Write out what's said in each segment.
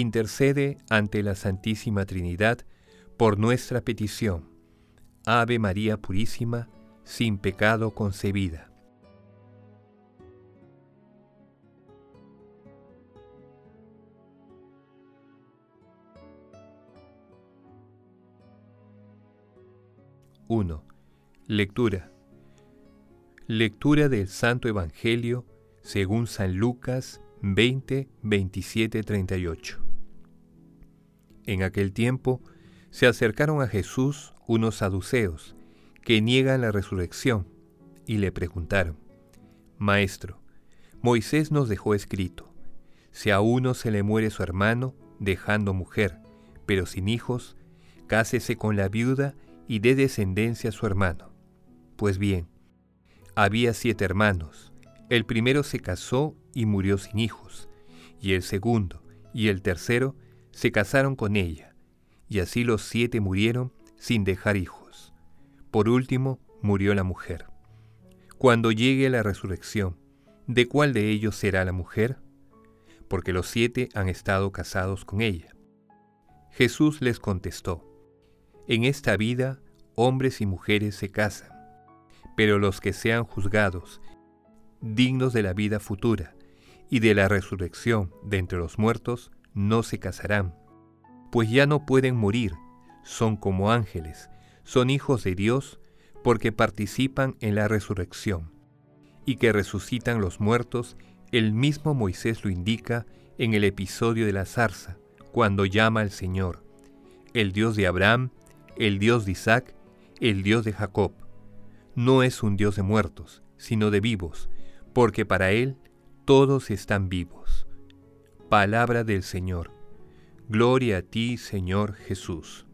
intercede ante la Santísima Trinidad por nuestra petición. Ave María Purísima, sin pecado concebida. ¡1! Lectura. Lectura del Santo Evangelio según San Lucas 20, 27, 38. En aquel tiempo se acercaron a Jesús unos saduceos que niegan la resurrección y le preguntaron, Maestro, Moisés nos dejó escrito, si a uno se le muere su hermano, dejando mujer, pero sin hijos, cásese con la viuda y dé descendencia a su hermano. Pues bien, había siete hermanos, el primero se casó y murió sin hijos, y el segundo y el tercero se casaron con ella, y así los siete murieron sin dejar hijos. Por último, murió la mujer. Cuando llegue la resurrección, ¿de cuál de ellos será la mujer? Porque los siete han estado casados con ella. Jesús les contestó, En esta vida hombres y mujeres se casan, pero los que sean juzgados, dignos de la vida futura y de la resurrección de entre los muertos, no se casarán, pues ya no pueden morir, son como ángeles, son hijos de Dios porque participan en la resurrección, y que resucitan los muertos, el mismo Moisés lo indica en el episodio de la zarza, cuando llama al Señor, el Dios de Abraham, el Dios de Isaac, el Dios de Jacob. No es un Dios de muertos, sino de vivos, porque para Él todos están vivos. Palabra del Señor. Gloria a ti, Señor Jesús.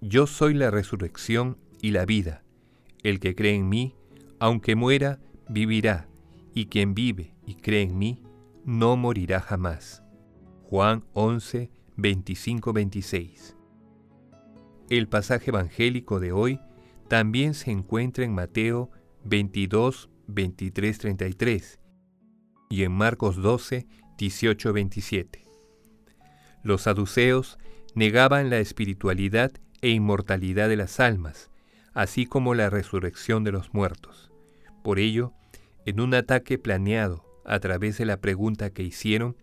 Yo soy la resurrección y la vida. El que cree en mí, aunque muera, vivirá, y quien vive y cree en mí, no morirá jamás. Juan 11, 25-26 el pasaje evangélico de hoy también se encuentra en Mateo 22, 23, 33 y en Marcos 12, 18, 27. Los saduceos negaban la espiritualidad e inmortalidad de las almas, así como la resurrección de los muertos. Por ello, en un ataque planeado a través de la pregunta que hicieron,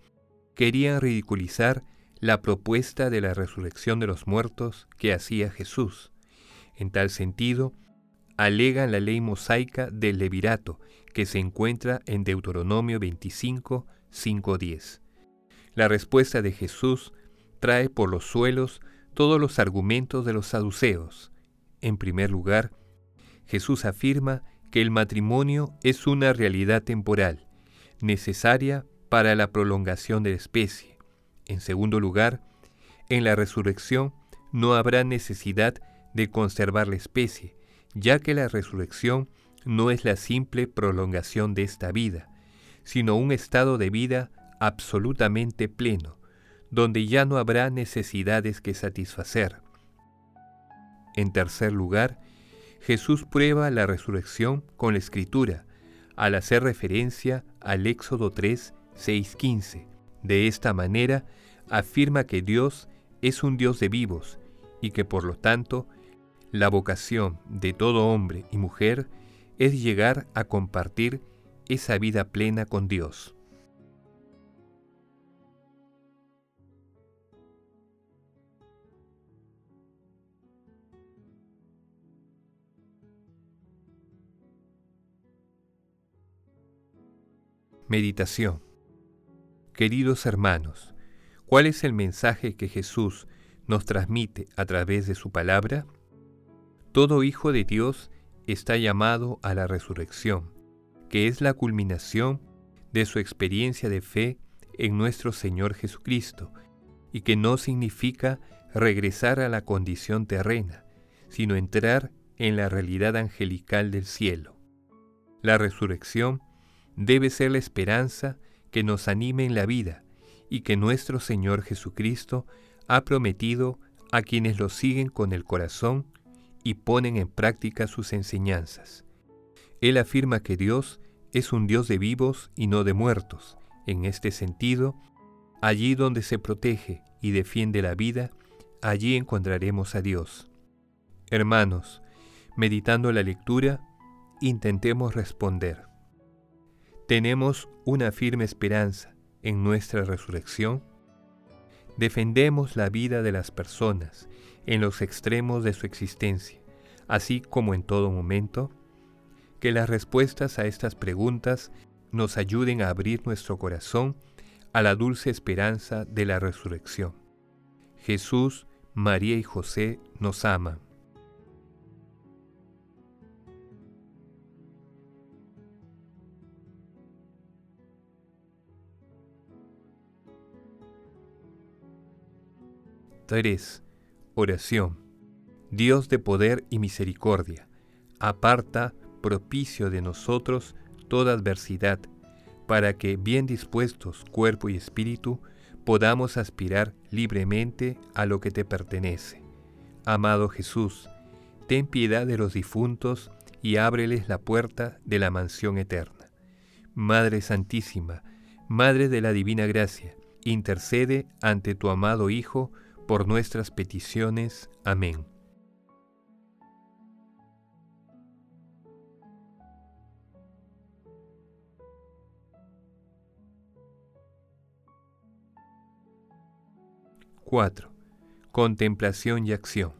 querían ridiculizar la propuesta de la resurrección de los muertos que hacía Jesús. En tal sentido, alegan la ley mosaica del levirato que se encuentra en Deuteronomio 25, 5-10. La respuesta de Jesús trae por los suelos todos los argumentos de los saduceos. En primer lugar, Jesús afirma que el matrimonio es una realidad temporal, necesaria para la prolongación de la especie en segundo lugar, en la resurrección no habrá necesidad de conservar la especie, ya que la resurrección no es la simple prolongación de esta vida, sino un estado de vida absolutamente pleno, donde ya no habrá necesidades que satisfacer. En tercer lugar, Jesús prueba la resurrección con la escritura, al hacer referencia al Éxodo 3, 6, 15, de esta manera, afirma que Dios es un Dios de vivos y que por lo tanto la vocación de todo hombre y mujer es llegar a compartir esa vida plena con Dios. Meditación Queridos hermanos, ¿cuál es el mensaje que Jesús nos transmite a través de su palabra? Todo hijo de Dios está llamado a la resurrección, que es la culminación de su experiencia de fe en nuestro Señor Jesucristo, y que no significa regresar a la condición terrena, sino entrar en la realidad angelical del cielo. La resurrección debe ser la esperanza que nos anime en la vida y que nuestro Señor Jesucristo ha prometido a quienes lo siguen con el corazón y ponen en práctica sus enseñanzas. Él afirma que Dios es un Dios de vivos y no de muertos. En este sentido, allí donde se protege y defiende la vida, allí encontraremos a Dios. Hermanos, meditando la lectura, intentemos responder. ¿Tenemos una firme esperanza en nuestra resurrección? Defendemos la vida de las personas en los extremos de su existencia, así como en todo momento. Que las respuestas a estas preguntas nos ayuden a abrir nuestro corazón a la dulce esperanza de la resurrección. Jesús María y José nos aman. Tres. Oración. Dios de poder y misericordia, aparta propicio de nosotros toda adversidad, para que, bien dispuestos cuerpo y espíritu, podamos aspirar libremente a lo que te pertenece. Amado Jesús, ten piedad de los difuntos y ábreles la puerta de la mansión eterna. Madre Santísima, Madre de la Divina Gracia, intercede ante tu amado Hijo por nuestras peticiones. Amén. ¡4! Contemplación y acción.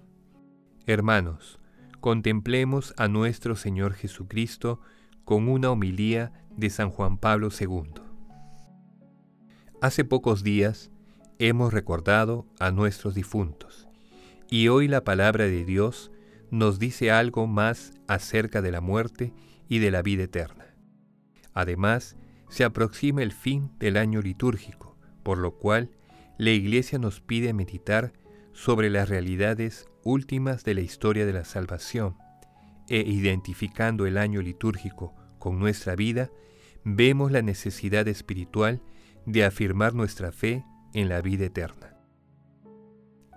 Hermanos, contemplemos a nuestro Señor Jesucristo con una homilía de San Juan Pablo II. Hace pocos días hemos recordado a nuestros difuntos y hoy la palabra de Dios nos dice algo más acerca de la muerte y de la vida eterna. Además, se aproxima el fin del año litúrgico, por lo cual la Iglesia nos pide meditar sobre las realidades últimas de la historia de la salvación e identificando el año litúrgico con nuestra vida, vemos la necesidad espiritual de afirmar nuestra fe en la vida eterna.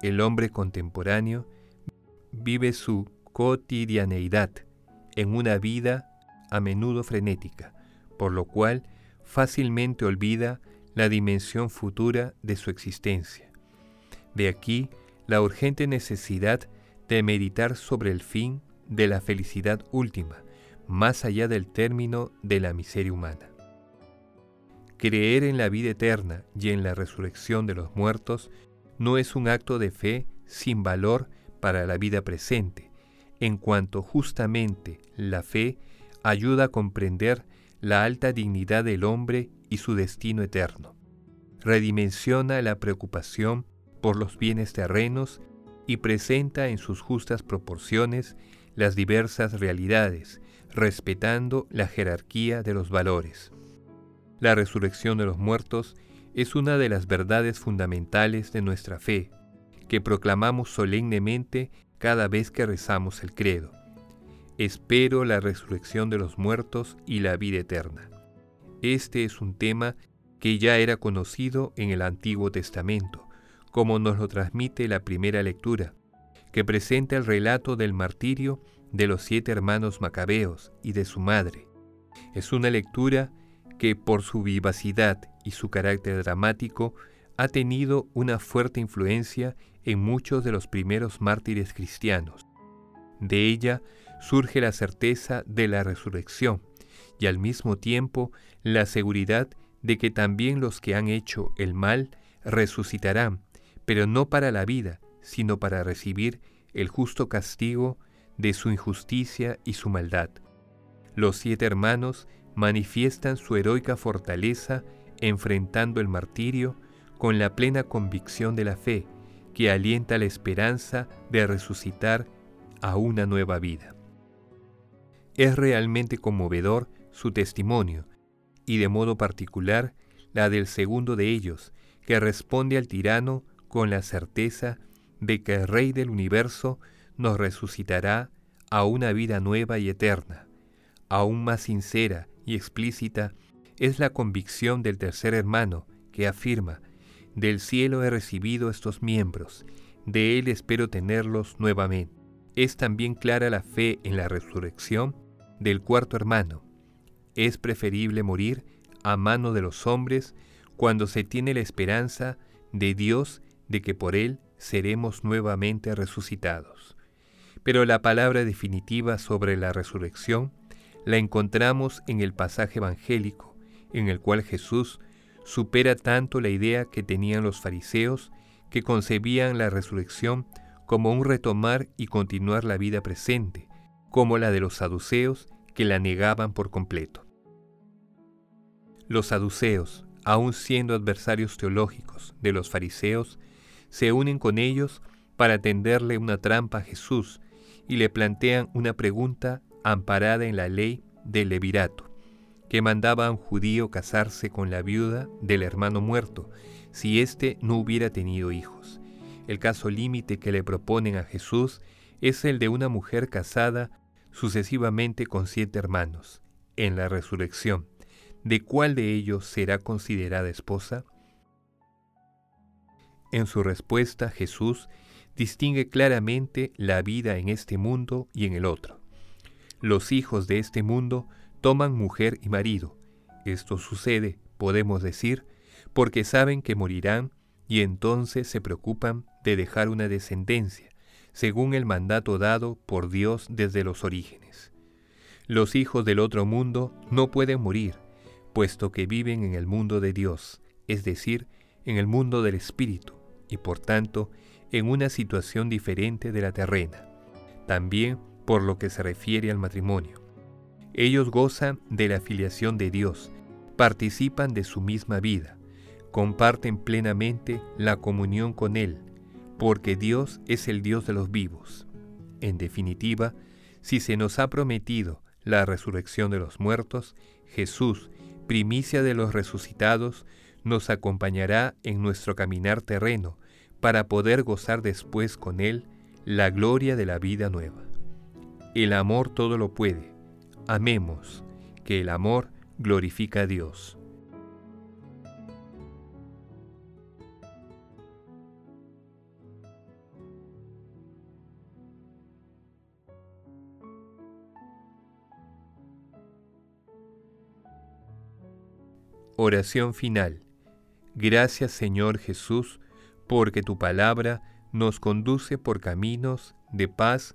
El hombre contemporáneo vive su cotidianeidad en una vida a menudo frenética, por lo cual fácilmente olvida la dimensión futura de su existencia. De aquí la urgente necesidad de meditar sobre el fin de la felicidad última, más allá del término de la miseria humana. Creer en la vida eterna y en la resurrección de los muertos no es un acto de fe sin valor para la vida presente, en cuanto justamente la fe ayuda a comprender la alta dignidad del hombre y su destino eterno. Redimensiona la preocupación por los bienes terrenos y presenta en sus justas proporciones las diversas realidades, respetando la jerarquía de los valores. La resurrección de los muertos es una de las verdades fundamentales de nuestra fe, que proclamamos solemnemente cada vez que rezamos el credo. Espero la resurrección de los muertos y la vida eterna. Este es un tema que ya era conocido en el Antiguo Testamento, como nos lo transmite la primera lectura, que presenta el relato del martirio de los siete hermanos macabeos y de su madre. Es una lectura que por su vivacidad y su carácter dramático ha tenido una fuerte influencia en muchos de los primeros mártires cristianos. De ella surge la certeza de la resurrección, y al mismo tiempo la seguridad de que también los que han hecho el mal resucitarán, pero no para la vida, sino para recibir el justo castigo de su injusticia y su maldad. Los siete hermanos manifiestan su heroica fortaleza enfrentando el martirio con la plena convicción de la fe, que alienta la esperanza de resucitar a una nueva vida. Es realmente conmovedor su testimonio, y de modo particular la del segundo de ellos, que responde al tirano con la certeza de que el Rey del universo nos resucitará a una vida nueva y eterna. Aún más sincera y explícita es la convicción del tercer hermano, que afirma, del cielo he recibido estos miembros, de él espero tenerlos nuevamente. Es también clara la fe en la resurrección del cuarto hermano. Es preferible morir a mano de los hombres cuando se tiene la esperanza de Dios de que por él seremos nuevamente resucitados. Pero la palabra definitiva sobre la resurrección la encontramos en el pasaje evangélico, en el cual Jesús supera tanto la idea que tenían los fariseos que concebían la resurrección como un retomar y continuar la vida presente, como la de los saduceos que la negaban por completo. Los saduceos, aun siendo adversarios teológicos de los fariseos, se unen con ellos para tenderle una trampa a Jesús y le plantean una pregunta amparada en la ley del levirato que mandaba a un judío casarse con la viuda del hermano muerto, si éste no hubiera tenido hijos. El caso límite que le proponen a Jesús es el de una mujer casada sucesivamente con siete hermanos. En la resurrección, ¿de cuál de ellos será considerada esposa? En su respuesta, Jesús distingue claramente la vida en este mundo y en el otro. Los hijos de este mundo toman mujer y marido. Esto sucede, podemos decir, porque saben que morirán y entonces se preocupan de dejar una descendencia, según el mandato dado por Dios desde los orígenes. Los hijos del otro mundo no pueden morir, puesto que viven en el mundo de Dios, es decir, en el mundo del Espíritu, y por tanto en una situación diferente de la terrena, también por lo que se refiere al matrimonio. Ellos gozan de la filiación de Dios, participan de su misma vida, comparten plenamente la comunión con Él, porque Dios es el Dios de los vivos. En definitiva, si se nos ha prometido la resurrección de los muertos, Jesús, primicia de los resucitados, nos acompañará en nuestro caminar terreno para poder gozar después con Él la gloria de la vida nueva. El amor todo lo puede Amemos, que el amor glorifica a Dios. Oración final. Gracias Señor Jesús, porque tu palabra nos conduce por caminos de paz,